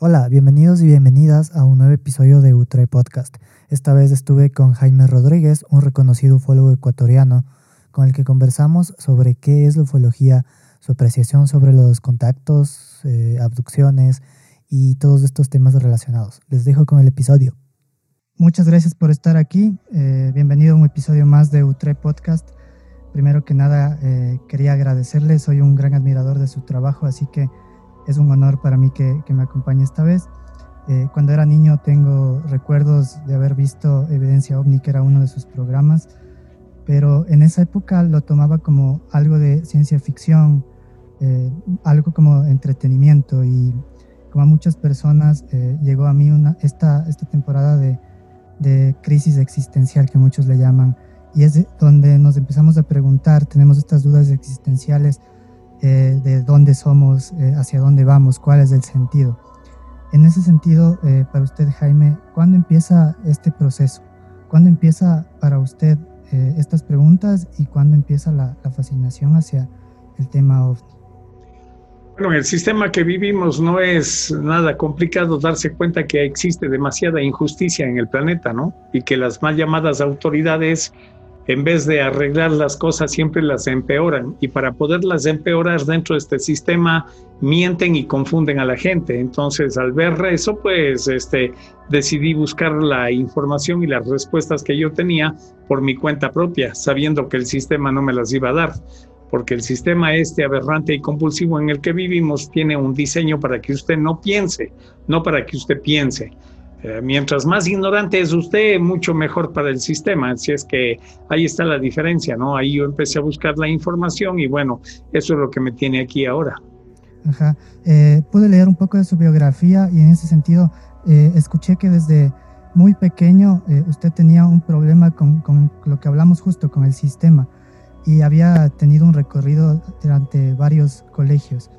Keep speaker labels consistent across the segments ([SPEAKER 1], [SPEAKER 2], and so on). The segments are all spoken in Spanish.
[SPEAKER 1] Hola, bienvenidos y bienvenidas a un nuevo episodio de Utre Podcast. Esta vez estuve con Jaime Rodríguez, un reconocido ufólogo ecuatoriano, con el que conversamos sobre qué es la ufología, su apreciación sobre los contactos, eh, abducciones y todos estos temas relacionados. Les dejo con el episodio. Muchas gracias por estar aquí. Eh, bienvenido a un episodio más de Utre Podcast. Primero que nada, eh, quería agradecerle. Soy un gran admirador de su trabajo, así que es un honor para mí que, me acompañe esta vez. Eh, cuando era niño tengo recuerdos de haber visto Evidencia OVNI, que era uno de sus programas, pero en esa época lo tomaba como algo de ciencia ficción, eh, algo como entretenimiento y como a muchas personas eh, llegó a mí una, esta, esta temporada de, de crisis existencial que muchos le llaman y es donde nos empezamos a preguntar, tenemos estas dudas existenciales eh, de dónde somos, eh, hacia dónde vamos, cuál es el sentido. En ese sentido, eh, para usted, Jaime, ¿cuándo empieza este proceso? ¿Cuándo empieza para usted estas preguntas y cuándo empieza la, la, fascinación hacia el tema OVNI?
[SPEAKER 2] Bueno, el sistema que vivimos no es nada complicado darse cuenta que existe demasiada injusticia en el planeta, ¿no? Y que las mal llamadas autoridades en vez de arreglar las cosas, siempre las empeoran. Y para poderlas empeorar dentro de este sistema, mienten y confunden a la gente. Entonces, al ver eso, pues este, decidí buscar la información y las respuestas que yo tenía por mi cuenta propia, sabiendo que el sistema no me las iba a dar. Porque el sistema este aberrante y compulsivo en el que vivimos tiene un diseño para que usted no piense, no para que usted piense. Eh, mientras más ignorante es usted, mucho mejor para el sistema. Así es que ahí está la diferencia, ¿no? Ahí yo empecé a buscar la información y bueno, eso es lo que me tiene aquí ahora.
[SPEAKER 1] Ajá. Eh, pude leer un poco de su biografía y en ese sentido eh, escuché que desde muy pequeño usted tenía un problema con, con, lo que hablamos justo, con el sistema, y había tenido un recorrido durante varios colegios.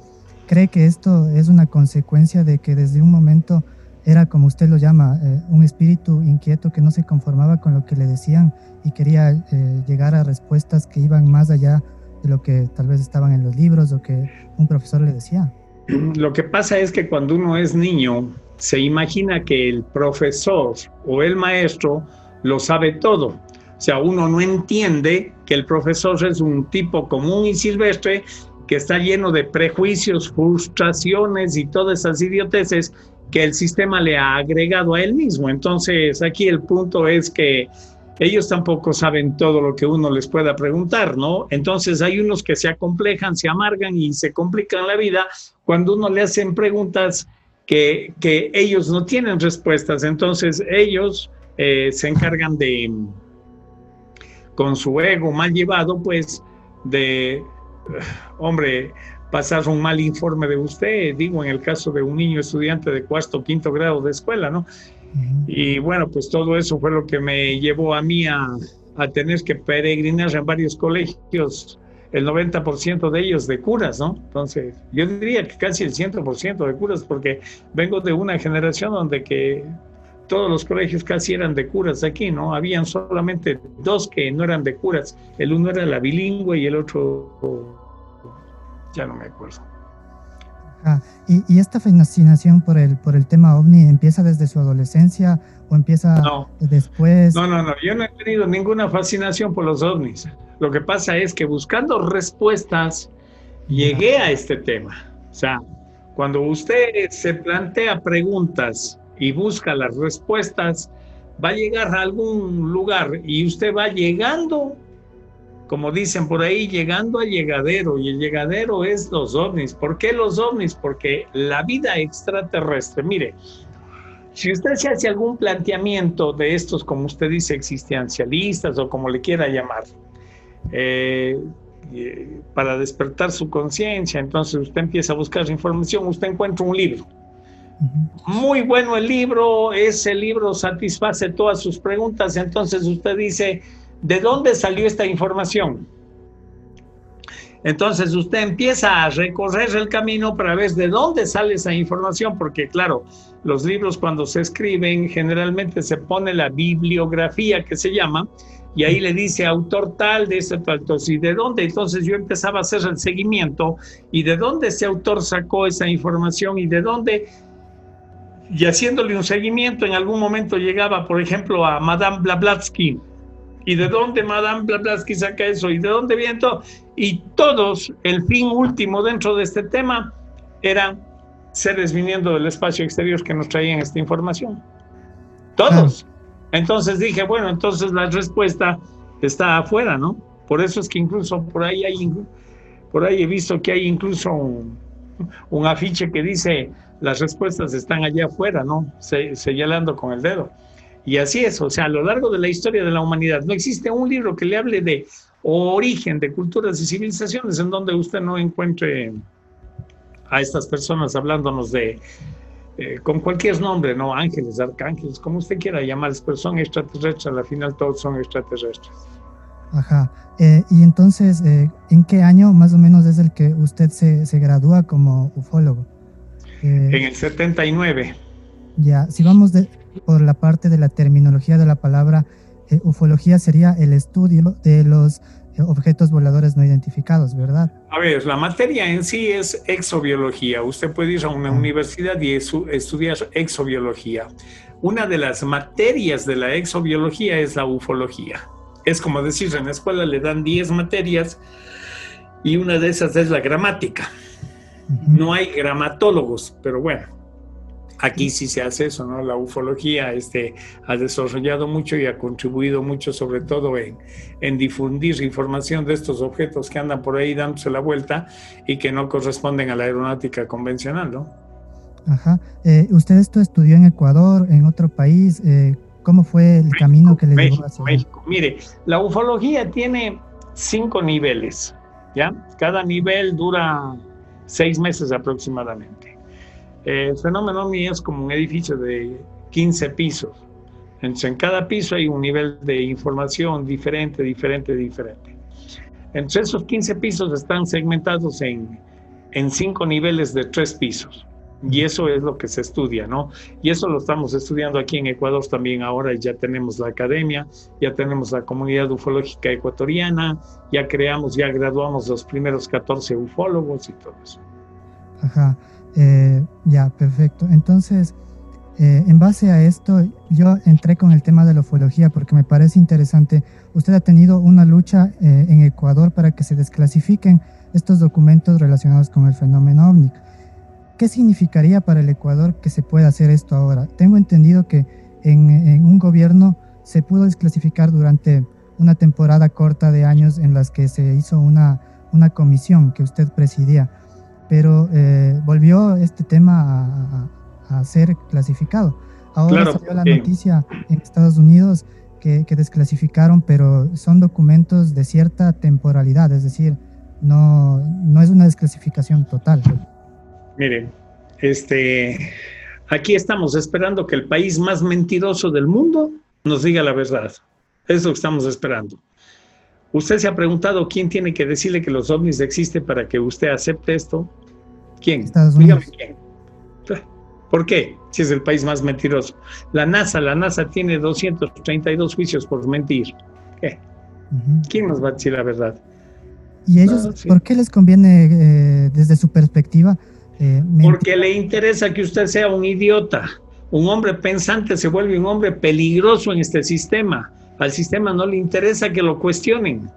[SPEAKER 1] ¿Cree que esto es una consecuencia de que desde un momento era, como usted lo llama, eh, un espíritu inquieto que no se conformaba con lo que le decían y quería eh, llegar a respuestas que iban más allá de lo que tal vez estaban en los libros o que un profesor le decía.
[SPEAKER 2] Lo que pasa es que cuando uno es niño, se imagina que el profesor o el maestro lo sabe todo. O sea, uno no entiende que el profesor es un tipo común y silvestre que está lleno de prejuicios, frustraciones y todas esas idioteces que el sistema le ha agregado a él mismo. Entonces, aquí el punto es que ellos tampoco saben todo lo que uno les pueda preguntar, ¿no? Entonces hay unos que se acomplejan, se amargan y se complican la vida cuando uno le hacen preguntas que, que ellos no tienen respuestas. Entonces ellos eh, se encargan de, con su ego mal llevado, pues, de, hombre, pasar un mal informe de usted, digo, en el caso de un niño estudiante de cuarto o quinto grado de escuela, ¿no? Y bueno, pues todo eso fue lo que me llevó a mí a, a tener que peregrinar en varios colegios, el 90% de ellos de curas, ¿no? Entonces, yo diría que casi el 100% de curas, porque vengo de una generación donde que todos los colegios casi eran de curas aquí, ¿no? Habían solamente dos que no eran de curas. El uno era la bilingüe y el otro ya no me acuerdo.
[SPEAKER 1] ¿Y, esta fascinación por el, por el tema ovni empieza desde su adolescencia o empieza después?
[SPEAKER 2] No, no, no, yo no he tenido ninguna fascinación por los ovnis. Lo que pasa es que buscando respuestas llegué a este tema. O sea, cuando usted se plantea preguntas y busca las respuestas, va a llegar a algún lugar y usted va llegando como dicen por ahí, llegando al llegadero, y el llegadero es los ovnis. ¿Por qué los ovnis? Porque la vida extraterrestre, mire, si usted se hace algún planteamiento de estos, como usted dice, existencialistas o como le quiera llamar, eh, eh, para despertar su conciencia, entonces usted empieza a buscar información, usted encuentra un libro. Muy bueno el libro, ese libro satisface todas sus preguntas, entonces usted dice, ¿De dónde salió esta información? Entonces usted empieza a recorrer el camino para ver de dónde sale esa información, porque claro, los libros cuando se escriben generalmente se pone la bibliografía que se llama y ahí le dice autor tal de ese tal, ¿y de dónde? Entonces yo empezaba a hacer el seguimiento y de dónde ese autor sacó esa información y de dónde y haciéndole un seguimiento, en algún momento llegaba, por ejemplo, a Madame Blavatsky. ¿Y de dónde Madame Blavatsky saca eso? ¿Y de dónde viene todo? Y todos, el fin último dentro de este tema, eran seres viniendo del espacio exterior que nos traían esta información. Todos. Entonces dije, bueno, entonces la respuesta está afuera, ¿no? Por eso es que incluso por ahí hay, por ahí he visto que hay incluso un afiche que dice las respuestas están allá afuera, ¿no? señalando con el dedo. Y así es, o sea, a lo largo de la historia de la humanidad no existe un libro que le hable de origen de culturas y civilizaciones en donde usted no encuentre a estas personas hablándonos de, eh, con cualquier nombre, ¿no? Ángeles, arcángeles, como usted quiera llamarles, pero son extraterrestres, al final todos son extraterrestres.
[SPEAKER 1] Ajá. Eh, y entonces, eh, ¿en qué año más o menos es el que usted se, se gradúa como ufólogo?
[SPEAKER 2] en el 79.
[SPEAKER 1] Ya, si vamos por la parte de la terminología de la palabra, eh, ufología sería el estudio de los eh, objetos voladores no identificados, ¿verdad?
[SPEAKER 2] A ver, la materia en sí es exobiología. Usted puede ir a una ah. universidad y estudiar exobiología. Una de las materias de la exobiología es la ufología. Es como decir, en la escuela le dan 10 materias y una de esas es la gramática. No hay gramatólogos, pero bueno, aquí sí se hace eso, ¿no? La ufología este, ha desarrollado mucho y ha contribuido mucho, sobre todo en, en, difundir información de estos objetos que andan por ahí dándose la vuelta y que no corresponden a la aeronáutica convencional, ¿no?
[SPEAKER 1] Ajá. Eh, ¿Usted esto estudió en Ecuador, en otro país? Eh, ¿Cómo fue el camino que le
[SPEAKER 2] México, llevó a México. Mire, la ufología tiene cinco niveles, ¿ya? Cada nivel dura seis meses aproximadamente. El fenómeno mío es como un edificio de 15 pisos. Entonces, en cada piso hay un nivel de información diferente, diferente, diferente. Entre esos 15 pisos están segmentados en, en cinco niveles de tres pisos. Y eso es lo que se estudia, ¿no? Y eso lo estamos estudiando aquí en Ecuador también ahora. Ya tenemos la academia, ya tenemos la comunidad ufológica ecuatoriana, ya creamos, ya graduamos los primeros 14 ufólogos y todo eso.
[SPEAKER 1] Ajá, eh, ya, perfecto. Entonces, eh, en base a esto, yo entré con el tema de la ufología porque me parece interesante. Usted ha tenido una lucha eh, en Ecuador para que se desclasifiquen estos documentos relacionados con el fenómeno OVNI. ¿Qué significaría para el Ecuador que se pueda hacer esto ahora? Tengo entendido que en, un gobierno se pudo desclasificar durante una temporada corta de años en las que se hizo una, una comisión que usted presidía, pero eh, volvió este tema a, ser clasificado. Ahora salió la noticia en Estados Unidos que, que, desclasificaron, pero son documentos de cierta temporalidad, es decir, no, no es una desclasificación total.
[SPEAKER 2] Miren, este, aquí estamos esperando que el país más mentiroso del mundo nos diga la verdad. Es lo que estamos esperando. Usted se ha preguntado quién tiene que decirle que los ovnis existen para que usted acepte esto. ¿Quién? Dígame quién. ¿Por qué? Si es el país más mentiroso. La NASA, la NASA tiene 232 juicios por mentir. ¿Qué? ¿Quién nos va a decir la verdad?
[SPEAKER 1] ¿Y ellos, por qué les conviene, eh, desde su perspectiva,
[SPEAKER 2] eh, Porque le interesa que usted sea un idiota. Un hombre pensante se vuelve un hombre peligroso en este sistema. Al sistema no le interesa que lo cuestionen.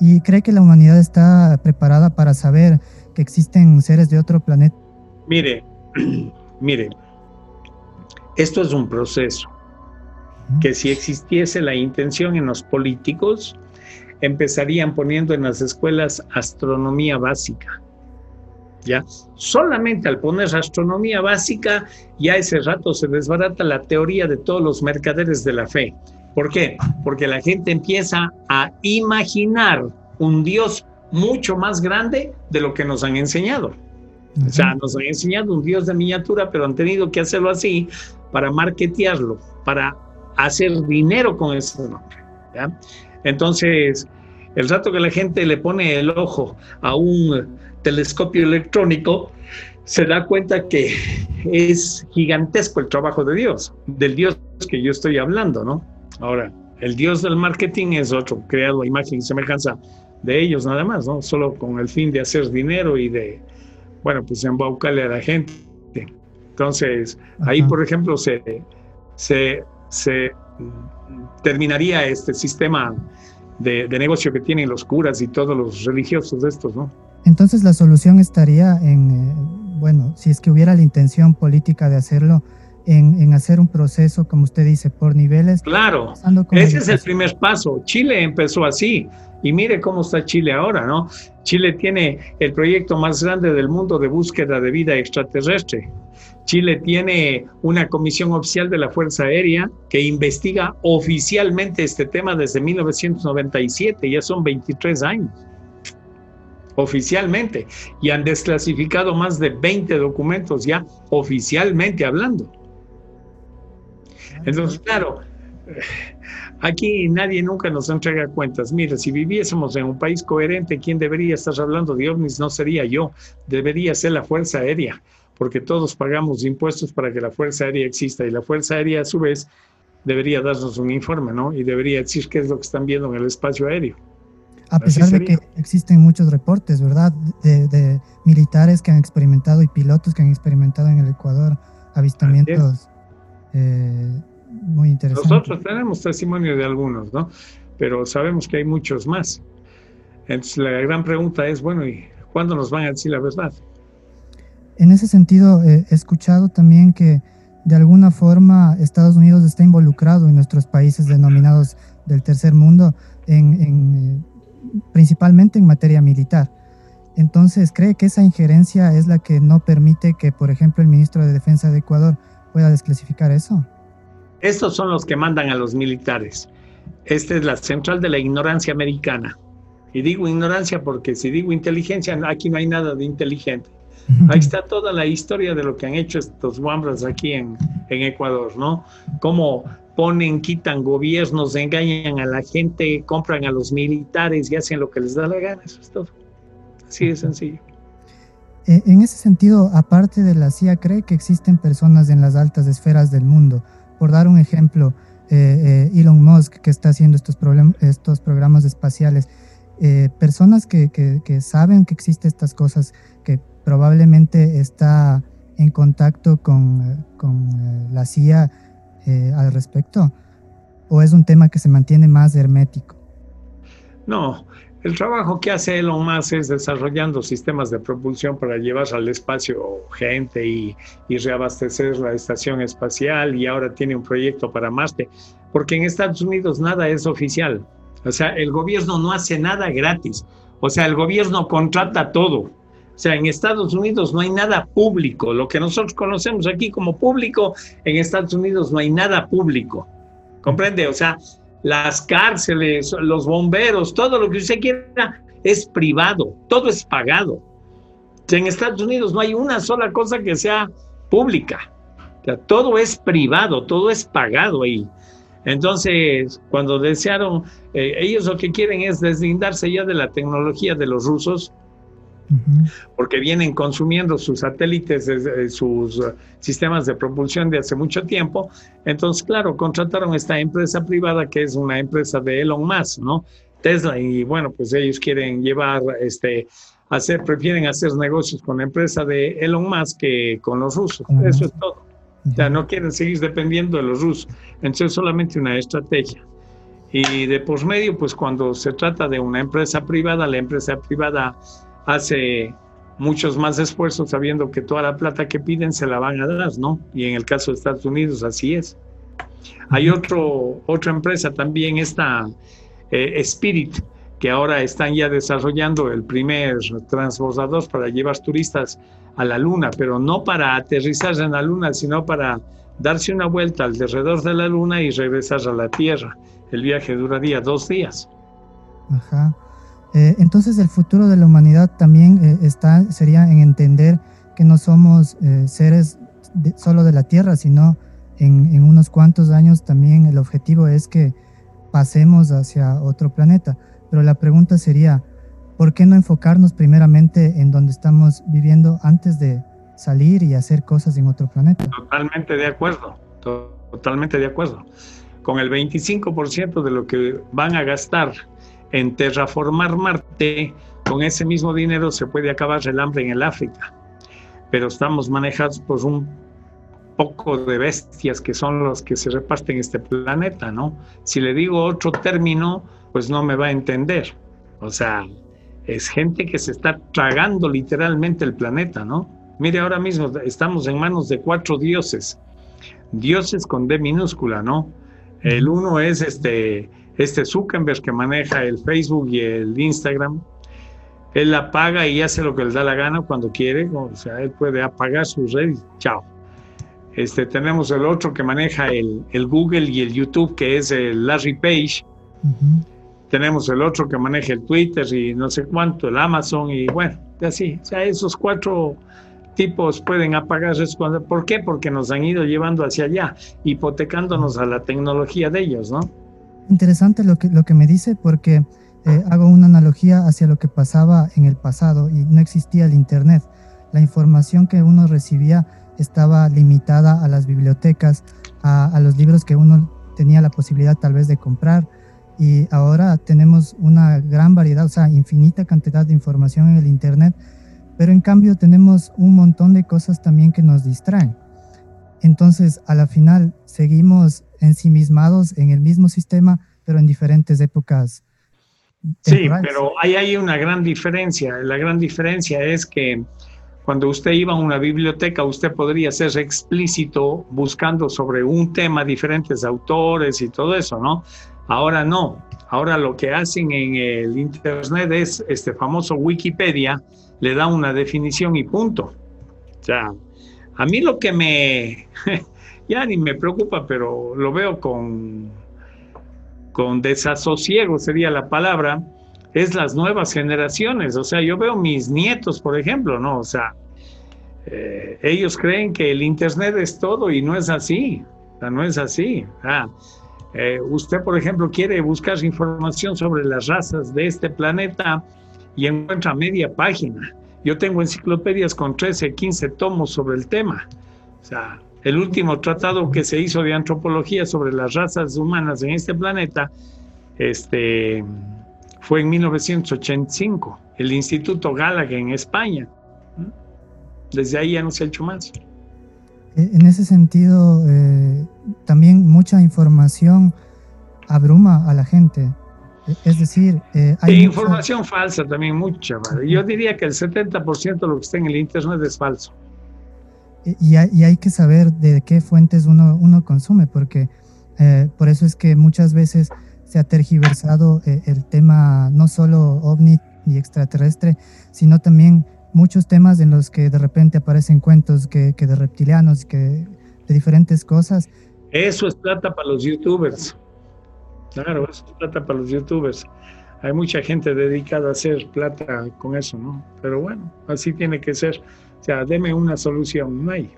[SPEAKER 1] ¿Y cree que la humanidad está preparada para saber que existen seres de otro planeta?
[SPEAKER 2] Mire, mire, esto es un proceso que si existiese la intención en los políticos, empezarían poniendo en las escuelas astronomía básica ¿ya? Solamente al poner astronomía básica, ya ese rato se desbarata la teoría de todos los mercaderes de la fe. ¿Por qué? Porque la gente empieza a imaginar un Dios mucho más grande de lo que nos han enseñado. O sea, nos han enseñado un Dios de miniatura, pero han tenido que hacerlo así para marketearlo, para hacer dinero con ese nombre. ¿ya? Entonces, el rato que la gente le pone el ojo a un telescopio electrónico, se da cuenta que es gigantesco el trabajo de Dios, del Dios que yo estoy hablando, ¿no? Ahora, el Dios del marketing es otro, creado a imagen y semejanza de ellos nada más, ¿no? Solo con el fin de hacer dinero y de, bueno, pues embaucarle a la gente. Entonces, ahí, por ejemplo, se, se, se terminaría este sistema de, negocio que tienen los curas y todos los religiosos de estos, ¿no?
[SPEAKER 1] Entonces la solución estaría en, eh, bueno, si es que hubiera la intención política de hacerlo, en, hacer un proceso, como usted dice, por niveles.
[SPEAKER 2] Claro, ese es el primer paso. Chile empezó así y mire cómo está Chile ahora, ¿no? Chile tiene el proyecto más grande del mundo de búsqueda de vida extraterrestre. Chile tiene una comisión oficial de la Fuerza Aérea que investiga oficialmente este tema desde 1997, ya son 23 años, oficialmente, y han desclasificado más de 20 documentos ya oficialmente hablando. Entonces, claro, aquí nadie nunca nos entrega cuentas. Mira, si viviésemos en un país coherente, ¿quién debería estar hablando de ovnis? No sería yo, debería ser la Fuerza Aérea porque todos pagamos impuestos para que la Fuerza Aérea exista y la Fuerza Aérea a su vez debería darnos un informe, ¿no? Y debería decir qué es lo que están viendo en el espacio aéreo.
[SPEAKER 1] A pesar de que existen muchos reportes, ¿verdad? De, militares que han experimentado y pilotos que han experimentado en el Ecuador avistamientos eh, muy interesantes.
[SPEAKER 2] Nosotros tenemos testimonio de algunos, ¿no? Pero sabemos que hay muchos más. Entonces la gran pregunta es, bueno, ¿y cuándo nos van a decir la verdad?
[SPEAKER 1] En ese sentido, eh, he escuchado también que de alguna forma Estados Unidos está involucrado en nuestros países denominados del tercer mundo, en, eh, principalmente en materia militar. Entonces, ¿cree que esa injerencia es la que no permite que, por ejemplo, el ministro de Defensa de Ecuador pueda desclasificar eso?
[SPEAKER 2] Estos son los que mandan a los militares. Esta es la central de la ignorancia americana. Y digo ignorancia porque si digo inteligencia, aquí no hay nada de inteligente. Ahí está toda la historia de lo que han hecho estos guambras aquí en, Ecuador, ¿no? Cómo ponen, quitan gobiernos, engañan a la gente, compran a los militares y hacen lo que les da la gana, eso es todo. Así de sencillo.
[SPEAKER 1] Eh, en ese sentido, aparte de la CIA, ¿cree que existen personas en las altas esferas del mundo? Por dar un ejemplo, eh, eh, Elon Musk, que está haciendo estos, estos programas espaciales, personas que, que, saben que existen estas cosas, que probablemente está en contacto con, con eh, la CIA eh, al respecto? ¿O es un tema que se mantiene más hermético?
[SPEAKER 2] No, el trabajo que hace Elon Musk es desarrollando sistemas de propulsión para llevar al espacio gente y, y, reabastecer la estación espacial y ahora tiene un proyecto para Marte, porque en Estados Unidos nada es oficial. O sea, el gobierno no hace nada gratis. O sea, el gobierno contrata todo. O sea, en Estados Unidos no hay nada público. Lo que nosotros conocemos aquí como público, en Estados Unidos no hay nada público. ¿Comprende? O sea, las cárceles, los bomberos, todo lo que usted quiera es privado, todo es pagado. En Estados Unidos no hay una sola cosa que sea pública. Todo es privado, todo es pagado ahí. Entonces, cuando desearon, eh, ellos lo que quieren es deslindarse ya de la tecnología de los rusos porque vienen consumiendo sus satélites, sus uh, sistemas de propulsión de hace mucho tiempo. Entonces, claro, contrataron esta empresa privada que es una empresa de Elon Musk, ¿no? Tesla, y bueno, pues ellos quieren llevar, este, hacer, prefieren hacer negocios con la empresa de Elon Musk que con los rusos. Eso es todo. O sea, no quieren seguir dependiendo de los rusos. Entonces, es solamente una estrategia. Y de por medio, pues cuando se trata de una empresa privada, la empresa privada hace muchos más esfuerzos sabiendo que toda la plata que piden se la van a dar, ¿no? Y en el caso de Estados Unidos así es. Hay otro, otra empresa también, esta eh, Spirit, que ahora están ya desarrollando el primer transbordador para llevar turistas a la Luna, pero no para aterrizar en la Luna, sino para darse una vuelta alrededor de la Luna y regresar a la Tierra. El viaje duraría dos días.
[SPEAKER 1] Ajá. Eh, entonces el futuro de la humanidad también eh, está, sería en entender que no somos eh, seres solo de la Tierra, sino en, unos cuantos años también el objetivo es que pasemos hacia otro planeta. Pero la pregunta sería, ¿por qué no enfocarnos primeramente en donde estamos viviendo antes de salir y hacer cosas en otro planeta?
[SPEAKER 2] Totalmente de acuerdo, totalmente de acuerdo. Con el 25% de lo que van a gastar en terraformar Marte, con ese mismo dinero se puede acabar el hambre en el África. Pero estamos manejados por un poco de bestias que son los que se reparten este planeta, ¿no? Si le digo otro término, pues no me va a entender. O sea, es gente que se está tragando literalmente el planeta, ¿no? Mire, ahora mismo estamos en manos de cuatro dioses, dioses con D minúscula, ¿no? El uno es este, este Zuckerberg que maneja el Facebook y el Instagram. Él la paga y hace lo que le da la gana cuando quiere, o sea, él puede apagar su red y chao. Este, tenemos el otro que maneja el, Google y el YouTube, que es el Larry Page. Tenemos el otro que maneja el Twitter y no sé cuánto, el Amazon y bueno, así. O sea, esos cuatro tipos pueden apagar. ¿Por qué? Porque nos han ido llevando hacia allá, hipotecándonos a la tecnología de ellos, ¿no?
[SPEAKER 1] Interesante lo que, lo que me dice porque eh, hago una analogía hacia lo que pasaba en el pasado y no existía el Internet. La información que uno recibía estaba limitada a las bibliotecas, a, los libros que uno tenía la posibilidad tal vez de comprar y ahora tenemos una gran variedad, o sea, infinita cantidad de información en el Internet, pero en cambio tenemos un montón de cosas también que nos distraen. Entonces, a la final, seguimos ensimismados en el mismo sistema, pero en diferentes épocas.
[SPEAKER 2] Sí, pero ahí hay una gran diferencia. La gran diferencia es que cuando usted iba a una biblioteca, usted podría ser explícito buscando sobre un tema diferentes autores y todo eso, ¿no? Ahora no. Ahora lo que hacen en el Internet es este famoso Wikipedia, le da una definición y punto. O sea, a mí lo que me, ya ni me preocupa, pero lo veo con, con desasosiego sería la palabra, es las nuevas generaciones. O sea, yo veo mis nietos, por ejemplo, ¿no? O sea, eh, ellos creen que el Internet es todo y no es así. O sea, no es así. Ah, eh, usted, por ejemplo, quiere buscar información sobre las razas de este planeta y encuentra media página. Yo tengo enciclopedias con 13, 15 tomos sobre el tema. O sea, el último tratado que se hizo de antropología sobre las razas humanas en este planeta este, fue en 1985, el Instituto Gallagher en España. Desde ahí ya no se ha hecho más.
[SPEAKER 1] Eh, en ese sentido, eh, también mucha información abruma a la gente. E, es decir,
[SPEAKER 2] eh, hay información falsa también, mucha. Yo diría que el 70% de lo que está en el Internet es falso.
[SPEAKER 1] Y hay, que saber de qué fuentes uno, uno consume, porque por eso es que muchas veces se ha tergiversado el tema no solo ovni y extraterrestre, sino también muchos temas en los que de repente aparecen cuentos que, que de reptilianos, que de diferentes cosas.
[SPEAKER 2] Eso es plata para los youtubers. Claro, eso es plata para los youtubers. Hay mucha gente dedicada a hacer plata con eso, ¿no? Pero bueno, así tiene que ser. O sea, deme una solución, no hay.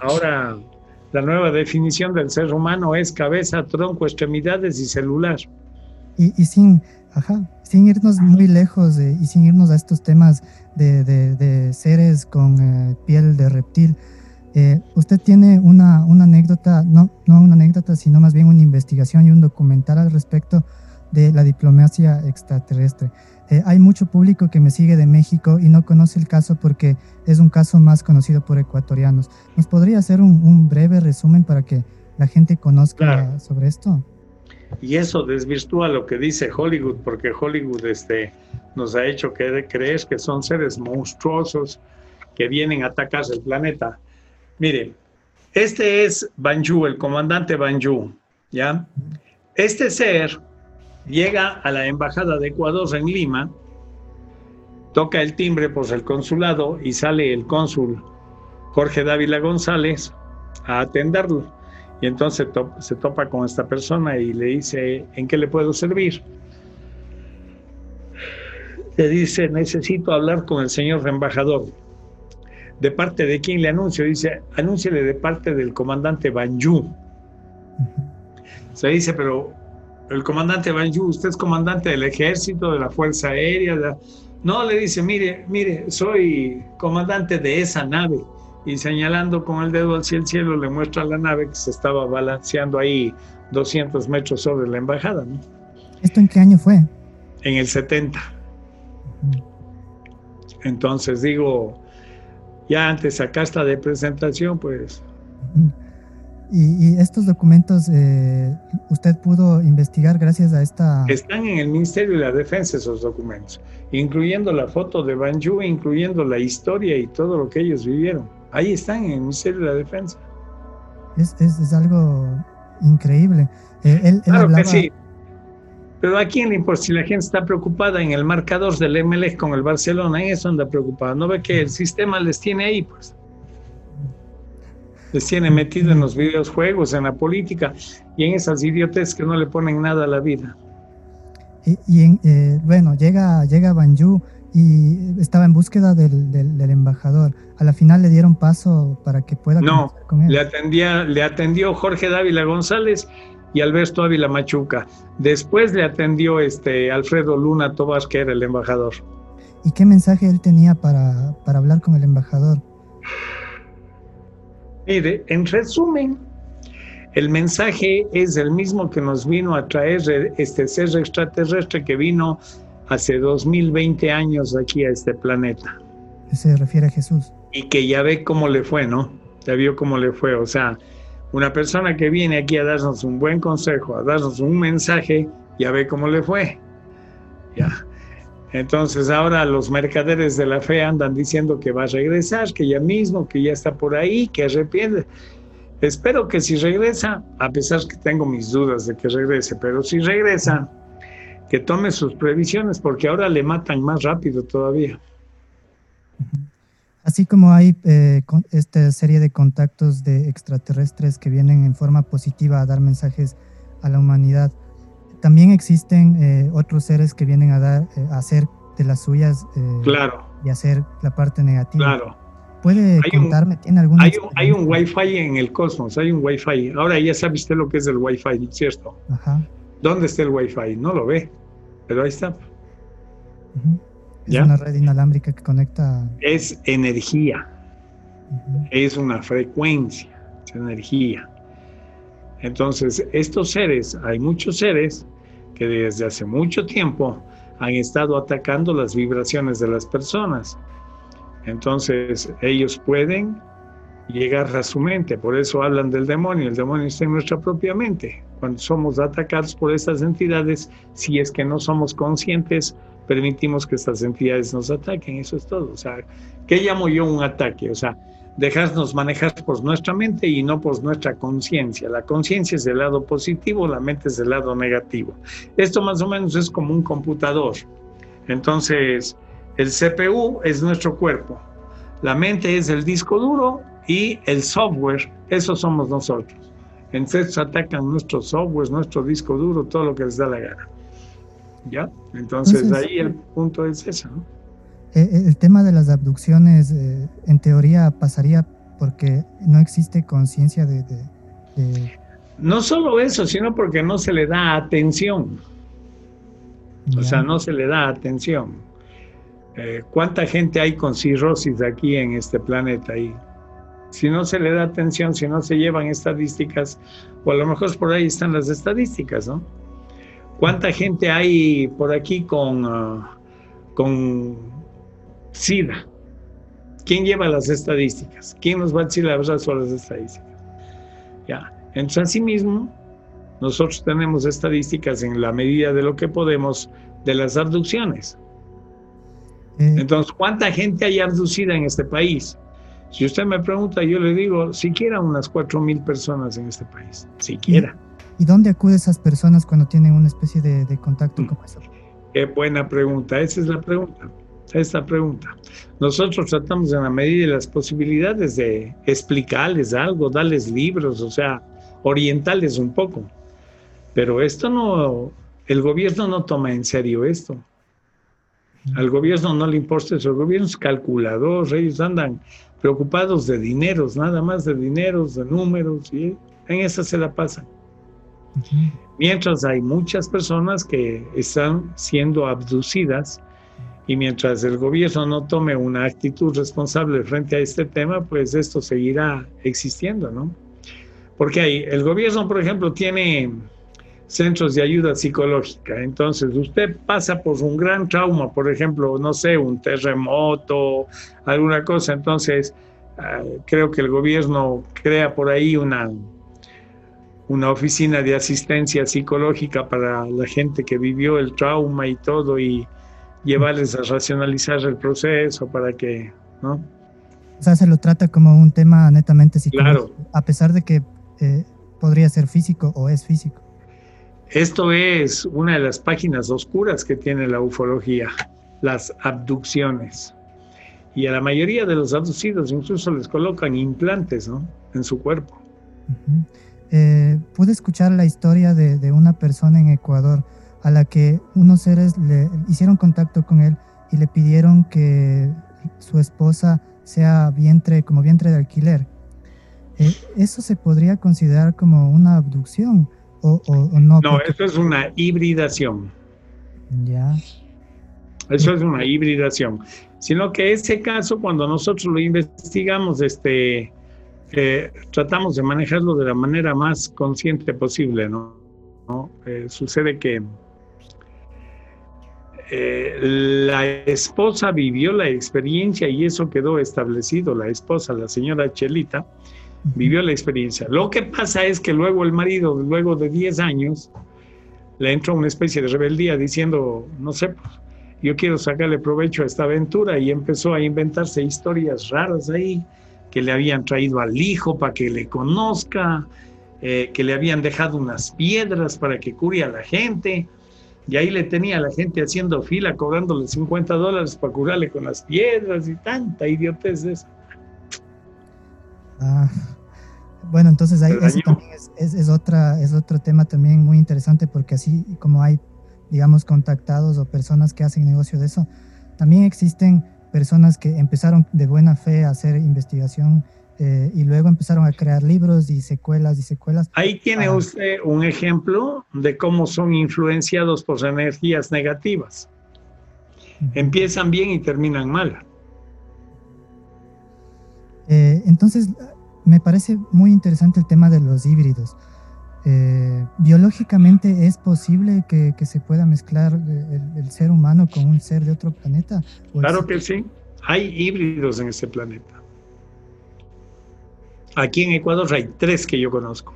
[SPEAKER 2] Ahora, la nueva definición del ser humano es cabeza, tronco, extremidades y celular.
[SPEAKER 1] Y, y sin, ajá, sin irnos muy lejos y sin irnos a estos temas de, de, seres con eh, piel de reptil, eh, usted tiene una, una, anécdota, no, no una anécdota, sino más bien una investigación y un documental al respecto de la diplomacia extraterrestre. Eh, hay mucho público que me sigue de México y no conoce el caso porque es un caso más conocido por ecuatorianos. ¿Nos podría hacer un, un breve resumen para que la gente conozca sobre esto?
[SPEAKER 2] Y eso desvirtúa lo que dice Hollywood, porque Hollywood este, nos ha hecho creer que son seres monstruosos que vienen a atacar el planeta. Mire, este es Banju, el comandante Banju, ¿ya? Este ser llega a la embajada de Ecuador en Lima, toca el timbre por el consulado y sale el cónsul Jorge Dávila González a atenderlo. Y entonces se topa con esta persona y le dice, ¿en qué le puedo servir? Le dice, necesito hablar con el señor embajador. ¿De parte de quién le anuncio? Dice, anúnciale de parte del comandante Banju. Se dice, pero el comandante Banju, usted es comandante del ejército, de la Fuerza Aérea. No, le dice, mire, mire, soy comandante de esa nave y señalando con el dedo hacia el cielo le muestra la nave que se estaba balanceando ahí 200 metros sobre la embajada.
[SPEAKER 1] ¿Esto en qué año fue?
[SPEAKER 2] En el 70. Entonces digo, ya antes acá está de presentación, pues
[SPEAKER 1] Y, estos documentos eh, usted pudo investigar gracias a esta...
[SPEAKER 2] Están en el Ministerio de la Defensa esos documentos, incluyendo la foto de Banju, incluyendo la historia y todo lo que ellos vivieron. Ahí están en el Ministerio de la Defensa.
[SPEAKER 1] Es, es, algo increíble. Eh,
[SPEAKER 2] claro que sí. Pero ¿a quién le importa? Si la gente está preocupada en el marcador del MLE con el Barcelona, en eso anda preocupada. ¿No ve que el sistema les tiene ahí? Pues les tiene metido en los videojuegos, en la política y en esas idiotes que no le ponen nada a la vida.
[SPEAKER 1] Y, eh, bueno, llega, llega Banju y estaba en búsqueda del, del, embajador. A la final le dieron paso para que pueda
[SPEAKER 2] no, con él. Le, atendía, le atendió Jorge Dávila González y Alberto Ávila Machuca. Después le atendió este Alfredo Luna Tobas, que era el embajador.
[SPEAKER 1] ¿Y qué mensaje él tenía para, para hablar con el embajador?
[SPEAKER 2] Mire, en resumen, el mensaje es el mismo que nos vino a traer este ser extraterrestre que vino hace 2020 años aquí a este planeta.
[SPEAKER 1] Se refiere a Jesús.
[SPEAKER 2] Y que ya ve cómo le fue, ¿no? Ya vio cómo le fue. O sea, una persona que viene aquí a darnos un buen consejo, a darnos un mensaje, ya ve cómo le fue. Ya. Entonces ahora los mercaderes de la fe andan diciendo que va a regresar, que ya mismo, que ya está por ahí, que arrepiente. Espero que si regresa, a pesar que tengo mis dudas de que regrese, pero si regresa, que tome sus previsiones, porque ahora le matan más rápido todavía.
[SPEAKER 1] Así como hay eh, esta serie de contactos de extraterrestres que vienen en forma positiva a dar mensajes a la humanidad, también existen eh, otros seres que vienen a dar, eh, a hacer de las suyas
[SPEAKER 2] eh, claro.
[SPEAKER 1] y hacer la parte negativa.
[SPEAKER 2] Claro.
[SPEAKER 1] ¿Puede contarme? ¿Tiene alguna
[SPEAKER 2] hay un, hay un Wi-Fi en el cosmos, hay un Wi-Fi. Ahora ya sabe usted lo que es el Wi-Fi, ¿cierto? Ajá. ¿Dónde está el Wi-Fi? No lo ve, pero ahí está.
[SPEAKER 1] Es una red inalámbrica que conecta.
[SPEAKER 2] Es energía, es una frecuencia, es energía. Entonces, estos seres, hay muchos seres que desde hace mucho tiempo han estado atacando las vibraciones de las personas. Entonces, ellos pueden llegar a su mente, por eso hablan del demonio, el demonio está en nuestra propia mente. Cuando somos atacados por estas entidades, si es que no somos conscientes, permitimos que estas entidades nos ataquen, eso es todo. O sea, ¿qué llamo yo un ataque? O sea, dejarnos manejar por nuestra mente y no por nuestra conciencia. La conciencia es del lado positivo, la mente es del lado negativo. Esto más o menos es como un computador. Entonces, el CPU es nuestro cuerpo, la mente es el disco duro y el software, eso somos nosotros. Entonces atacan nuestro software, nuestro disco duro, todo lo que les da la gana. ¿Ya? Entonces, ahí el punto es ese, ¿no?
[SPEAKER 1] Eh, eh, el tema de las abducciones, eh, en teoría, pasaría porque no existe conciencia de,
[SPEAKER 2] No solo eso, sino porque no se le da atención. O sea, no se le da atención. ¿Cuánta gente hay con cirrosis aquí en este planeta? Y si no se le da atención, si no se llevan estadísticas, o a lo mejor por ahí están las estadísticas, ¿no? ¿Cuánta gente hay por aquí con, ah, con SIDA. ¿Quién lleva las estadísticas? ¿Quién nos va a decir la verdad sobre las estadísticas? Ya. Entonces, asimismo, nosotros tenemos estadísticas en la medida de lo que podemos de las abducciones. Mm. Entonces, ¿cuánta gente hay abducida en este país? Si usted me pregunta, yo le digo, siquiera unas cuatro mil personas en este país, siquiera.
[SPEAKER 1] ¿Y, dónde acuden esas personas cuando tienen una especie de, de contacto mm. como eso?
[SPEAKER 2] Qué buena pregunta, esa es la pregunta esta pregunta. Nosotros tratamos en la medida de las posibilidades de explicarles algo, darles libros, o sea, orientarles un poco. Pero esto no, el gobierno no toma en serio esto. Al gobierno no le importa eso, el gobierno es calculador, ellos andan preocupados de dineros, nada más de dineros, de números, y en esa se la pasan. Mientras hay muchas personas que están siendo abducidas y mientras el gobierno no tome una actitud responsable frente a este tema, pues esto seguirá existiendo, ¿no? Porque hay, el gobierno, por ejemplo, tiene centros de ayuda psicológica. Entonces, usted pasa por un gran trauma, por ejemplo, no sé, un terremoto, alguna cosa. Entonces, ah, creo que el gobierno crea por ahí una, una oficina de asistencia psicológica para la gente que vivió el trauma y todo y llevarles a racionalizar el proceso para que, ¿no?
[SPEAKER 1] O sea, se lo trata como un tema netamente psicológico, a pesar de que eh, podría ser físico o es físico.
[SPEAKER 2] Esto es una de las páginas oscuras que tiene la ufología, las abducciones. Y a la mayoría de los abducidos incluso les colocan implantes ¿no? en su cuerpo.
[SPEAKER 1] Eh, pude escuchar la historia de, de, una persona en Ecuador a la que unos seres le hicieron contacto con él y le pidieron que su esposa sea vientre, como vientre de alquiler. Eh, ¿Eso se podría considerar como una abducción o, no?
[SPEAKER 2] No, eso es una hibridación.
[SPEAKER 1] Ya.
[SPEAKER 2] Eso es una hibridación. Sino que ese caso, cuando nosotros lo investigamos, este, tratamos de manejarlo de la manera más consciente posible, ¿no? Eh, sucede que eh, la esposa vivió la experiencia y eso quedó establecido, la esposa, la señora Chelita, vivió la experiencia. Lo que pasa es que luego el marido, luego de 10 años, le entró una especie de rebeldía diciendo, no sé, pues, yo quiero sacarle provecho a esta aventura y empezó a inventarse historias raras ahí que le habían traído al hijo para que le conozca, eh, que le habían dejado unas piedras para que cure a la gente. Y ahí le tenía a la gente haciendo fila, cobrándole 50 dólares para curarle con las piedras y tanta idiotez de eso.
[SPEAKER 1] Ah, bueno, entonces ahí eso también es, es, otra, es otro tema también muy interesante porque así como hay, digamos, contactados o personas que hacen negocio de eso, también existen personas que empezaron de buena fe a hacer investigación eh, y luego empezaron a crear libros y secuelas y secuelas.
[SPEAKER 2] Ahí tiene usted un ejemplo de cómo son influenciados por energías negativas. Empiezan bien y terminan mal.
[SPEAKER 1] Eh, entonces, me parece muy interesante el tema de los híbridos. Eh, biológicamente es posible que, se pueda mezclar el, ser humano con un ser de otro planeta.
[SPEAKER 2] Claro que sí, hay híbridos en este planeta. Aquí en Ecuador hay tres que yo conozco.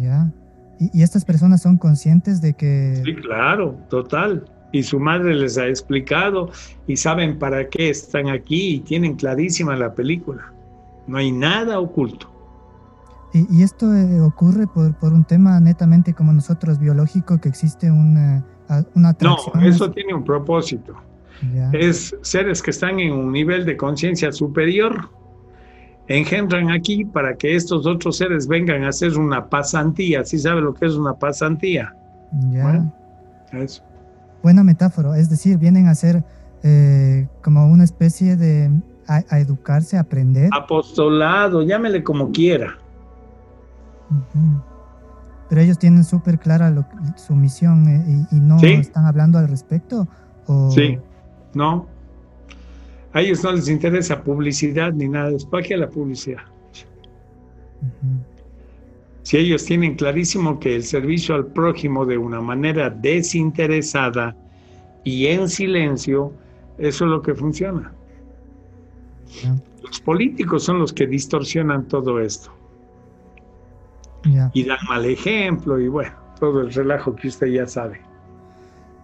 [SPEAKER 1] Ya. ¿Y, estas personas son conscientes de que...
[SPEAKER 2] Sí, claro, total. Y su madre les ha explicado y saben para qué están aquí y tienen clarísima la película. No hay nada oculto.
[SPEAKER 1] Y, esto eh, ocurre por, por, un tema netamente como nosotros biológico, que existe una, una
[SPEAKER 2] atracción. No, eso tiene un propósito. Es seres que están en un nivel de conciencia superior, engendran aquí para que estos otros seres vengan a hacer una pasantía. ¿Sí sabe lo que es una pasantía?
[SPEAKER 1] Ya. eso. Buena metáfora, es decir, vienen a ser eh, como una especie de a, educarse, a aprender.
[SPEAKER 2] Apostolado, llámele como quiera.
[SPEAKER 1] Pero ellos tienen súper clara su misión eh, y, no están hablando al respecto. ¿o?
[SPEAKER 2] Sí, no. A ellos no les interesa publicidad ni nada. ¿Para qué la publicidad? Si ellos tienen clarísimo que el servicio al prójimo de una manera desinteresada y en silencio, eso es lo que funciona. Los políticos son los que distorsionan todo esto y dan mal ejemplo y bueno, todo el relajo que usted ya sabe.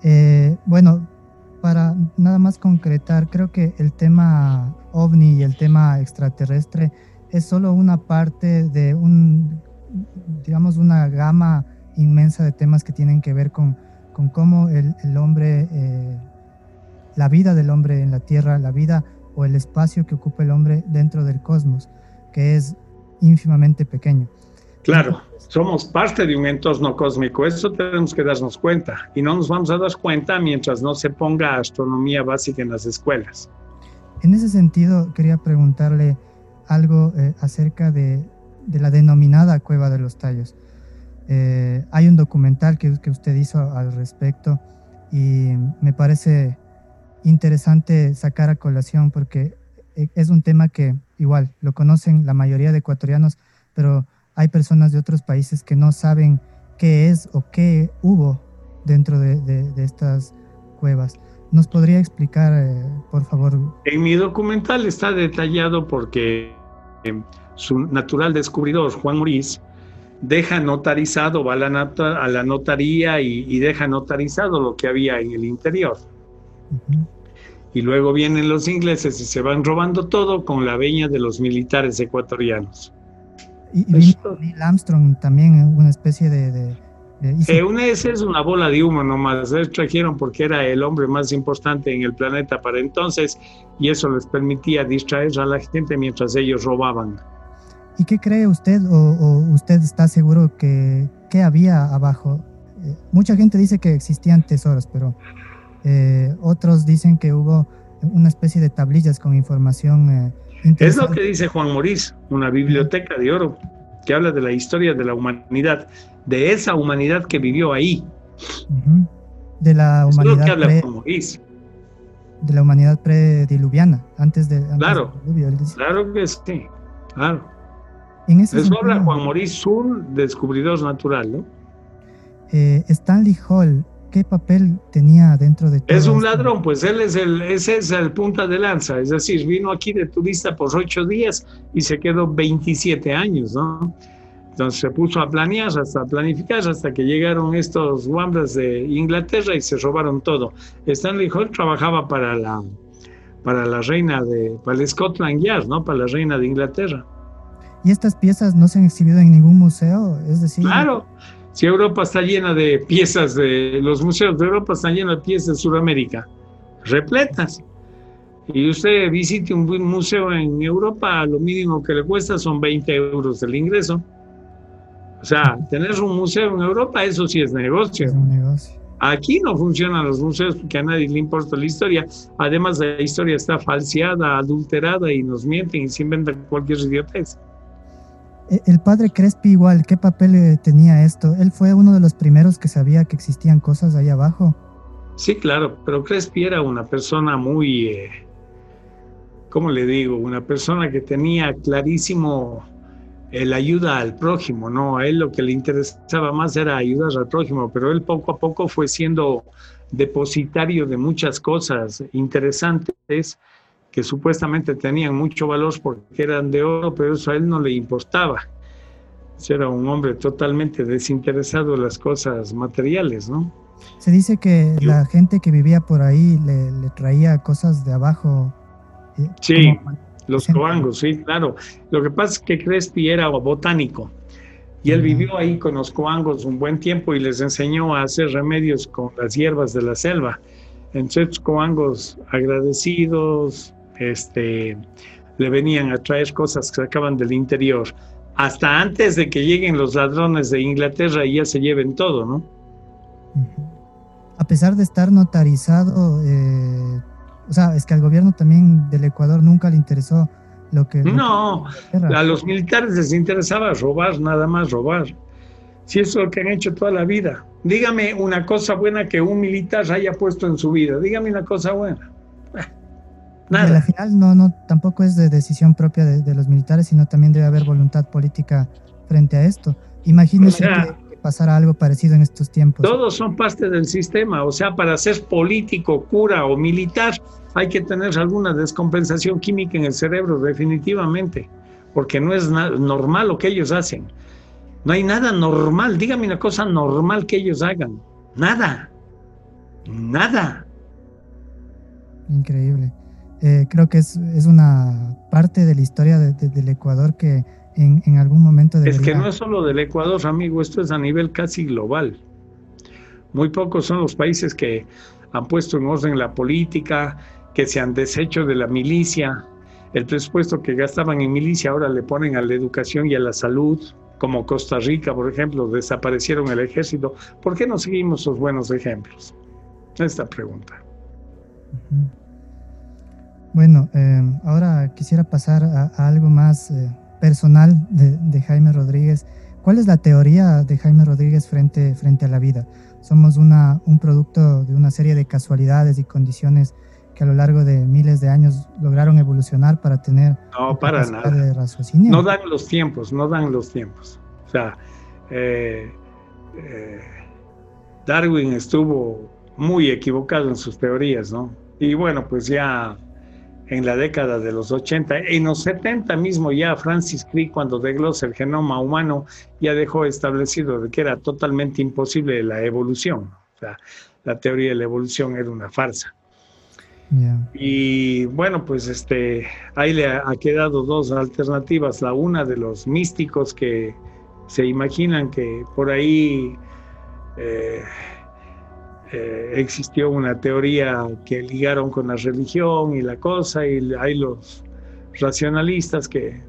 [SPEAKER 1] Eh, bueno, para nada más concretar, creo que el tema ovni y el tema extraterrestre es solo una parte de un, digamos, una gama inmensa de temas que tienen que ver con, con cómo el, hombre, eh, la vida del hombre en la Tierra, la vida o el espacio que ocupa el hombre dentro del cosmos, que es ínfimamente pequeño.
[SPEAKER 2] Claro, somos parte de un entorno cósmico, eso tenemos que darnos cuenta y no nos vamos a dar cuenta mientras no se ponga astronomía básica en las escuelas.
[SPEAKER 1] En ese sentido, quería preguntarle algo eh, acerca de, la denominada Cueva de los Tallos. Eh, hay un documental que, que usted hizo al respecto y me parece interesante sacar a colación porque eh, es un tema que igual lo conocen la mayoría de ecuatorianos, pero hay personas de otros países que no saben qué es o qué hubo dentro de, estas cuevas. ¿Nos podría explicar, eh, por favor?
[SPEAKER 2] En mi documental está detallado porque eh, su natural descubridor, Juan Maurice, deja notarizado, va a la, a la notaría y, deja notarizado lo que había en el interior. Y luego vienen los ingleses y se van robando todo con la veña de los militares ecuatorianos.
[SPEAKER 1] Y, Neil Armstrong también, una especie de
[SPEAKER 2] eh, una, esa es una bola de humo nomás. Ellos trajeron porque era el hombre más importante en el planeta para entonces y eso les permitía distraer a la gente mientras ellos robaban.
[SPEAKER 1] ¿Y qué cree usted o, usted está seguro que, había abajo? Eh, mucha gente dice que existían tesoros, pero eh, otros dicen que hubo una especie de tablillas con información.
[SPEAKER 2] Es lo que dice Juan Morís, una biblioteca de oro que habla de la historia de la humanidad de esa humanidad que vivió ahí.
[SPEAKER 1] De la humanidad. De la humanidad prediluviana, antes de.
[SPEAKER 2] claro, claro que sí, claro. En ese Eso habla Juan Maurice, un descubridor natural, ¿no?
[SPEAKER 1] Eh, Stanley Hall, ¿qué papel tenía dentro de
[SPEAKER 2] todo Es un ladrón, pues él es el, ese es el punta de lanza, es decir, vino aquí de turista por ocho días y se quedó 27 años, ¿no? Entonces se puso a planear, hasta planificar, hasta que llegaron estos Wambras de Inglaterra y se robaron todo. Stanley Hall trabajaba para la, para la reina de, para el Scotland Yard, ¿no? Para la reina de Inglaterra.
[SPEAKER 1] ¿Y estas piezas no se han exhibido en ningún museo? Es decir...
[SPEAKER 2] Claro, si Europa está llena de piezas, de los museos de Europa están llenos de piezas de Sudamérica, repletas. Y usted visite un museo en Europa, lo mínimo que le cuesta son 20 euros el ingreso. O sea, tener un museo en Europa, eso sí es negocio. Aquí no funcionan los museos porque a nadie le importa la historia. Además, la historia está falseada, adulterada y nos mienten y se inventan cualquier idiotez.
[SPEAKER 1] E, el padre Crespi igual, ¿qué papel eh, tenía esto? Él fue uno de los primeros que sabía que existían cosas ahí abajo.
[SPEAKER 2] Sí, claro, pero Crespi era una persona muy, eh, ¿cómo le digo? Una persona que tenía clarísimo el ayuda al prójimo, ¿no? A él lo que le interesaba más era ayudar al prójimo, pero él poco a poco fue siendo depositario de muchas cosas interesantes que supuestamente tenían mucho valor porque eran de oro, pero eso a él no le importaba. Era un hombre totalmente desinteresado en las cosas materiales, ¿no?
[SPEAKER 1] Se dice que la gente que vivía por ahí le, traía cosas de abajo.
[SPEAKER 2] Eh, sí. Los coangos, sí, claro. Lo que pasa es que Crespi era botánico y él vivió ahí con los coangos un buen tiempo y les enseñó a hacer remedios con las hierbas de la selva. Entonces, coangos agradecidos, este, le venían a traer cosas que sacaban del interior. Hasta antes de que lleguen los ladrones de Inglaterra y ya se lleven todo, ¿no?
[SPEAKER 1] A pesar de estar notarizado, eh, o sea, es que al gobierno también del Ecuador nunca le interesó lo que...
[SPEAKER 2] No, a los militares les interesaba robar, nada más robar. Si eso es lo que han hecho toda la vida. Dígame una cosa buena que un militar haya puesto en su vida. Dígame una cosa buena.
[SPEAKER 1] Nada. al final no, no, tampoco es de decisión propia de, los militares, sino también debe haber voluntad política frente a esto. Imagínese que, que, pasara algo parecido en estos tiempos.
[SPEAKER 2] Todos son parte del sistema, o sea, para ser político, cura o militar, hay que tener alguna descompensación química en el cerebro, definitivamente, porque no es normal lo que ellos hacen. No hay nada normal, dígame una cosa normal que ellos hagan. Nada. Nada.
[SPEAKER 1] Increíble. Eh, creo que es, una parte de la historia del Ecuador que en, algún momento
[SPEAKER 2] Es que no es solo del Ecuador, amigo, esto es a nivel casi global. Muy pocos son los países que han puesto en orden la política, que se han deshecho de la milicia. El presupuesto que gastaban en milicia ahora le ponen a la educación y a la salud, como Costa Rica, por ejemplo, desaparecieron el ejército. ¿Por qué no seguimos esos buenos ejemplos? Esta pregunta.
[SPEAKER 1] Bueno, eh, ahora quisiera pasar a, algo más eh, personal de, Jaime Rodríguez. ¿Cuál es la teoría de Jaime Rodríguez frente, frente a la vida? Somos una, un producto de una serie de casualidades y condiciones que a lo largo de miles de años lograron evolucionar para tener
[SPEAKER 2] no para nada de raciocinio. no dan los tiempos no dan los tiempos o sea eh, eh, Darwin estuvo muy equivocado en sus teorías, ¿no? Y bueno, pues ya en la década de los 80, en los 70 mismo ya Francis Crick cuando desglosa el genoma humano ya dejó establecido de que era totalmente imposible la evolución, o sea, la teoría de la evolución era una farsa. Y bueno, pues este, ahí le ha, quedado dos alternativas. La una de los místicos que se imaginan que por ahí eh, eh, existió una teoría que ligaron con la religión y la cosa, y hay los racionalistas que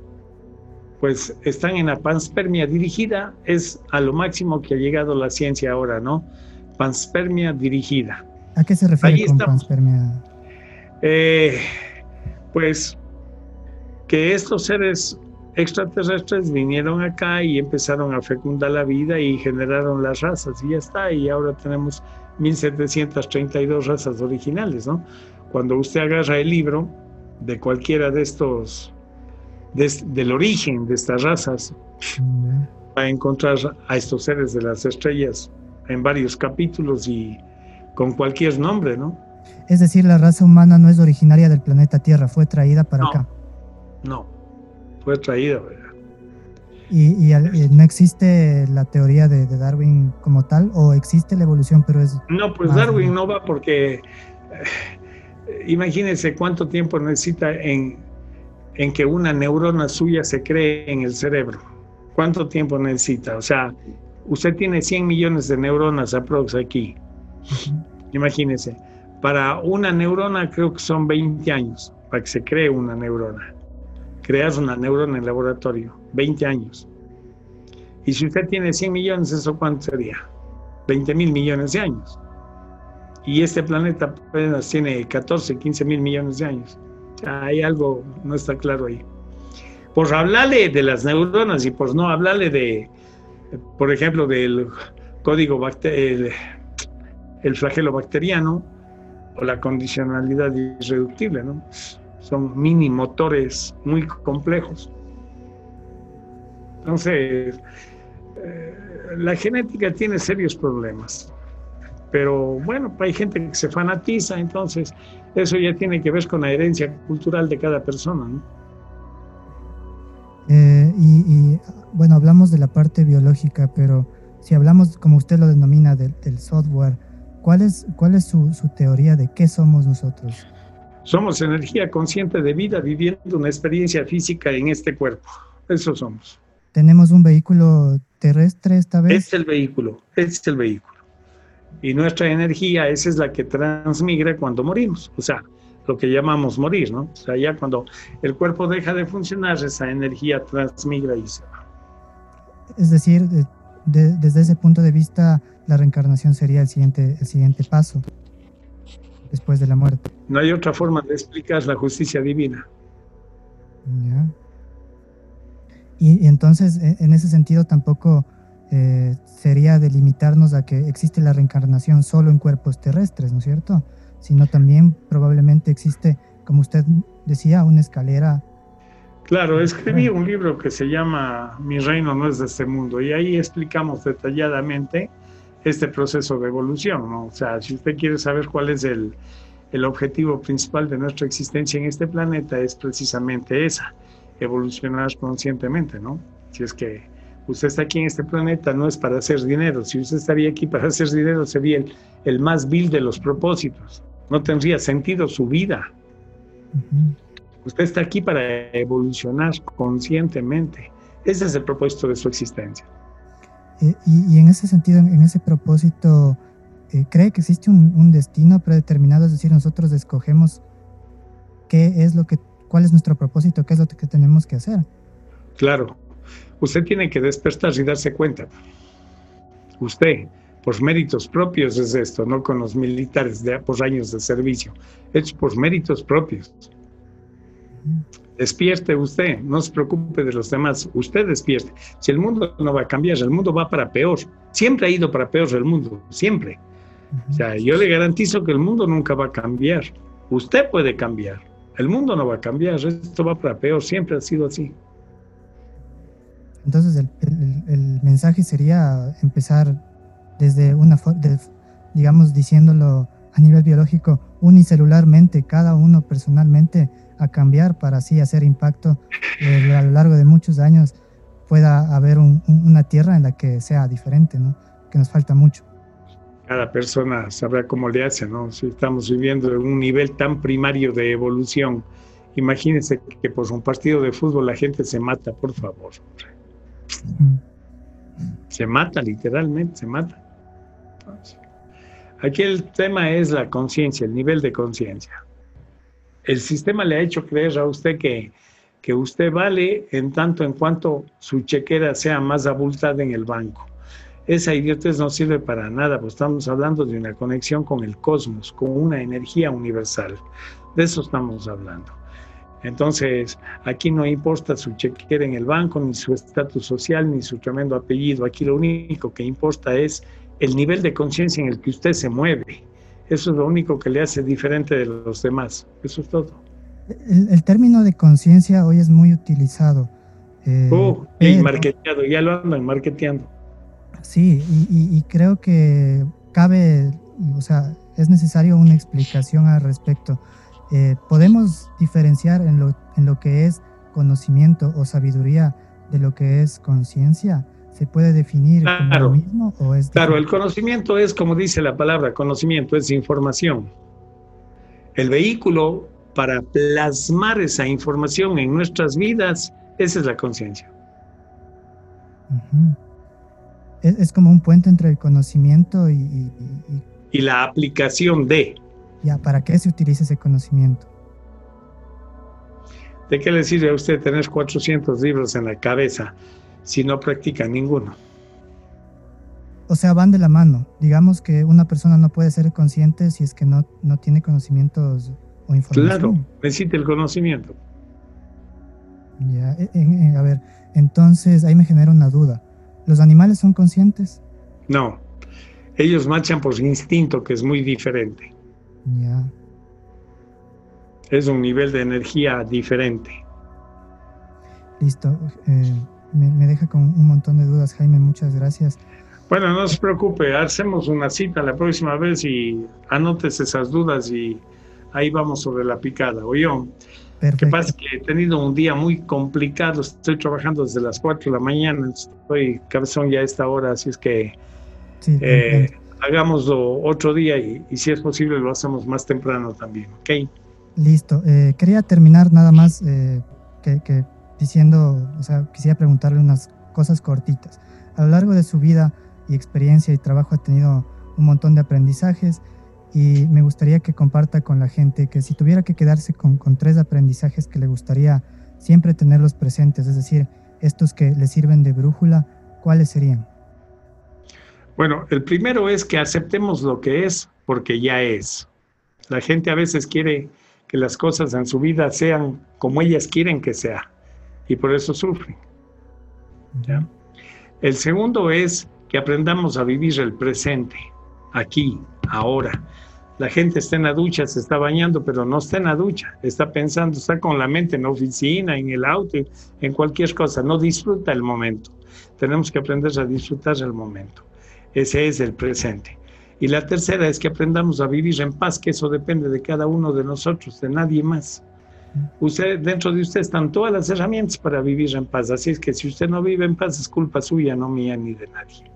[SPEAKER 2] pues están en la panspermia dirigida, es a lo máximo que ha llegado la ciencia ahora, ¿no? Panspermia dirigida.
[SPEAKER 1] ¿A qué se refiere con panspermia?
[SPEAKER 2] Eh, pues que estos seres extraterrestres vinieron acá y empezaron a fecundar la vida y generaron las razas y ya está, y ahora tenemos 1732 razas originales, ¿no? Cuando usted agarra el libro de cualquiera de estos, del origen de estas razas, va a encontrar a estos seres de las estrellas en varios capítulos y con cualquier nombre, ¿no?
[SPEAKER 1] Es decir, la raza humana no es originaria del planeta Tierra, fue traída para acá.
[SPEAKER 2] No, fue traída.
[SPEAKER 1] ¿Y, no existe la teoría de, Darwin como tal? ¿O existe la evolución, pero es...
[SPEAKER 2] No, pues Darwin no va porque... Eh, imagínense cuánto tiempo necesita en, en que una neurona suya se cree en el cerebro. ¿Cuánto tiempo necesita? O sea, usted tiene 100 millones de neuronas aprox aquí. Imagínense para una neurona creo que son 20 años para que se cree una neurona. Creas una neurona en laboratorio, 20 años. Y si usted tiene 100 millones, ¿eso cuánto sería? 20 mil millones de años. Y este planeta apenas tiene 14, 15 mil millones de años. hay algo, no está claro ahí. Por hablarle de las neuronas y por no hablarle de, por ejemplo, del código el flagelo bacteriano, o la condicionalidad irreductible, ¿no? Son mini motores muy complejos. Entonces, eh, la genética tiene serios problemas. Pero bueno, hay gente que se fanatiza, entonces eso ya tiene que ver con la herencia cultural de cada persona. ¿no?
[SPEAKER 1] Eh, y, bueno, hablamos de la parte biológica, pero si hablamos, como usted lo denomina, del software, ¿Cuál es, cuál es su, teoría de qué somos nosotros?
[SPEAKER 2] Somos energía consciente de vida viviendo una experiencia física en este cuerpo. Eso somos.
[SPEAKER 1] ¿Tenemos un vehículo terrestre esta vez?
[SPEAKER 2] Es el vehículo, es el vehículo. Y nuestra energía, esa es la que transmigra cuando morimos. O sea, lo que llamamos morir, ¿no? O sea, ya cuando el cuerpo deja de funcionar, esa energía transmigra y se va.
[SPEAKER 1] Es decir, desde ese punto de vista, la reencarnación sería el siguiente, el siguiente paso después de la muerte.
[SPEAKER 2] No hay otra forma de explicar la justicia divina.
[SPEAKER 1] Y, entonces, e, en ese sentido, tampoco eh, sería delimitarnos a que existe la reencarnación solo en cuerpos terrestres, ¿no es cierto? Sino también probablemente existe, como usted decía, una escalera.
[SPEAKER 2] Claro, escribí un libro que se llama Mi reino no es de este mundo y ahí explicamos detalladamente este proceso de evolución. ¿no? O sea, si usted quiere saber cuál es el, el objetivo principal de nuestra existencia en este planeta, es precisamente esa, evolucionar conscientemente, ¿no? Si es que usted está aquí en este planeta no es para hacer dinero, si usted estaría aquí para hacer dinero sería el, el más vil de los propósitos, no tendría sentido su vida. Usted está aquí para evolucionar conscientemente, ese es el propósito de su existencia.
[SPEAKER 1] Eh, y, en ese sentido, en, ese propósito, eh, ¿cree que existe un, destino predeterminado? Es decir, nosotros escogemos qué es lo que, cuál es nuestro propósito, qué es lo que tenemos que hacer.
[SPEAKER 2] Claro, usted tiene que despertar y darse cuenta. Usted, por méritos propios es esto, no con los militares de por años de servicio, es por méritos propios. Despierte usted, no se preocupe de los demás, usted despierte. Si el mundo no va a cambiar, el mundo va para peor. Siempre ha ido para peor el mundo, siempre. O sea, yo le garantizo que el mundo nunca va a cambiar. Usted puede cambiar, el mundo no va a cambiar, esto va para peor, siempre ha sido así.
[SPEAKER 1] Entonces el, mensaje sería empezar desde una digamos, diciéndolo a nivel biológico, unicelularmente, cada uno personalmente, a cambiar para así hacer impacto eh, a lo largo de muchos años pueda haber una tierra en la que sea diferente, ¿no? Que nos falta mucho.
[SPEAKER 2] Cada persona sabrá cómo le hace, ¿no? Si estamos viviendo en un nivel tan primario de evolución, imagínense que por un partido de fútbol la gente se mata, por favor. Se mata, literalmente, se mata. aquí el tema es la conciencia, el nivel de conciencia. El sistema le ha hecho creer a usted que, que usted vale en tanto en cuanto su chequera sea más abultada en el banco. Esa idiotez no sirve para nada, pues estamos hablando de una conexión con el cosmos, con una energía universal. De eso estamos hablando. Entonces, aquí no importa su chequera en el banco, ni su estatus social, ni su tremendo apellido. Aquí lo único que importa es el nivel de conciencia en el que usted se mueve. Eso es lo único que le hace diferente de los demás. Eso es todo.
[SPEAKER 1] El, término de conciencia hoy es muy utilizado.
[SPEAKER 2] Eh, oh, y marketeado, ya lo andan marketeando.
[SPEAKER 1] Sí, y, creo que cabe, o sea, es necesario una explicación al respecto. Eh, ¿Podemos diferenciar en lo, en lo que es conocimiento o sabiduría de lo que es conciencia? ¿Se puede definir como lo mismo o es
[SPEAKER 2] Claro, el conocimiento es, como dice la palabra, conocimiento es información. El vehículo para plasmar esa información en nuestras vidas, esa es la conciencia.
[SPEAKER 1] Es, como un puente entre el conocimiento y,
[SPEAKER 2] y, la aplicación de.
[SPEAKER 1] Ya, ¿para qué se utiliza ese conocimiento?
[SPEAKER 2] ¿De qué le sirve a usted tener 400 libros en la cabeza si no practica ninguno?
[SPEAKER 1] O sea, van de la mano. Digamos que una persona no puede ser consciente si es que no, no tiene conocimientos o información.
[SPEAKER 2] Claro, necesita el conocimiento.
[SPEAKER 1] Ya, e, e, e, a ver, entonces ahí me genera una duda. ¿Los animales son conscientes?
[SPEAKER 2] No, ellos marchan por su instinto, que es muy diferente.
[SPEAKER 1] Ya.
[SPEAKER 2] Es un nivel de energía diferente.
[SPEAKER 1] Listo. Eh, me, deja con un montón de dudas, Jaime. Muchas gracias.
[SPEAKER 2] Bueno, no se preocupe. Hacemos una cita la próxima vez y anotes esas dudas y ahí vamos sobre la picada. yo Perfecto. que pasa que he tenido un día muy complicado. Estoy trabajando desde las 4 de la mañana. Estoy cabezón ya a esta hora, así es que eh, hagámoslo otro día y, si es posible lo hacemos más temprano también. ¿ok?
[SPEAKER 1] Listo. Eh, quería terminar nada más eh, que, diciendo, o sea, quisiera preguntarle unas cosas cortitas. A lo largo de su vida y experiencia y trabajo ha tenido un montón de aprendizajes y me gustaría que comparta con la gente que si tuviera que quedarse con, tres aprendizajes que le gustaría siempre tenerlos presentes, es decir, estos que le sirven de brújula, ¿cuáles serían?
[SPEAKER 2] Bueno, el primero es que aceptemos lo que es porque ya es. La gente a veces quiere que las cosas en su vida sean como ellas quieren que sea y por eso sufren. El segundo es que aprendamos a vivir el presente, aquí, ahora. La gente está en la ducha, se está bañando, pero no está en la ducha, está pensando, está con la mente en la oficina, en el auto, en cualquier cosa, no disfruta el momento. Tenemos que aprender a disfrutar el momento. Ese es el presente. Y la tercera es que aprendamos a vivir en paz, que eso depende de cada uno de nosotros, de nadie más. Usted, dentro de usted están todas las herramientas para vivir en paz. Así es que si usted no vive en paz, es culpa suya, no mía ni de nadie.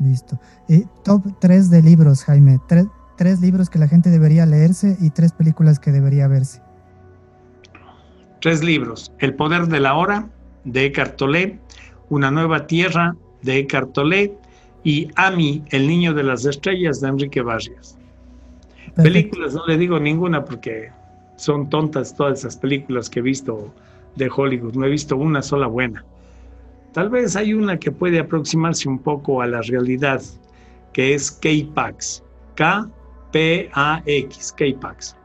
[SPEAKER 1] Listo. Y top 3 de libros, Jaime. Tres, tres libros que la gente debería leerse y tres películas que debería verse.
[SPEAKER 2] Tres libros. El poder de la hora, de Eckhart Tolle, Una nueva tierra, de Eckhart Tolle, y Ami, el niño de las estrellas, de Enrique Barrios. Películas no le digo ninguna porque son tontas todas esas películas que he visto de Hollywood. No he visto una sola buena. Tal vez hay una que puede aproximarse un poco a la realidad, que es K-Pax. K P-A-X, K-Pax.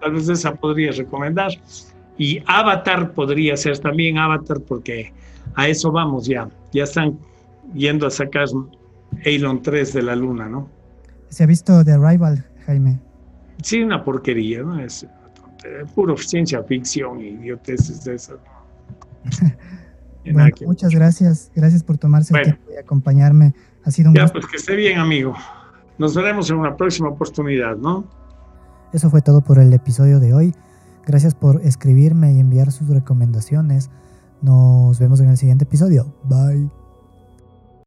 [SPEAKER 2] Tal vez esa podría recomendar. Y Avatar podría ser también Avatar porque a eso vamos ya. Ya están yendo a sacar Elon 3 de la luna, ¿no?
[SPEAKER 1] ¿Se ha visto The Arrival, Jaime?
[SPEAKER 2] Sí, una porquería, ¿no? Es puro ciencia ficción idioteces de esas.
[SPEAKER 1] muchas gracias. Gracias por tomarse el tiempo y acompañarme. Ha sido un
[SPEAKER 2] Ya, pues que esté bien, amigo. Nos veremos en una próxima oportunidad, ¿no?
[SPEAKER 1] Eso fue todo por el episodio de hoy. Gracias por escribirme y enviar sus recomendaciones. Nos vemos en el siguiente episodio. Bye.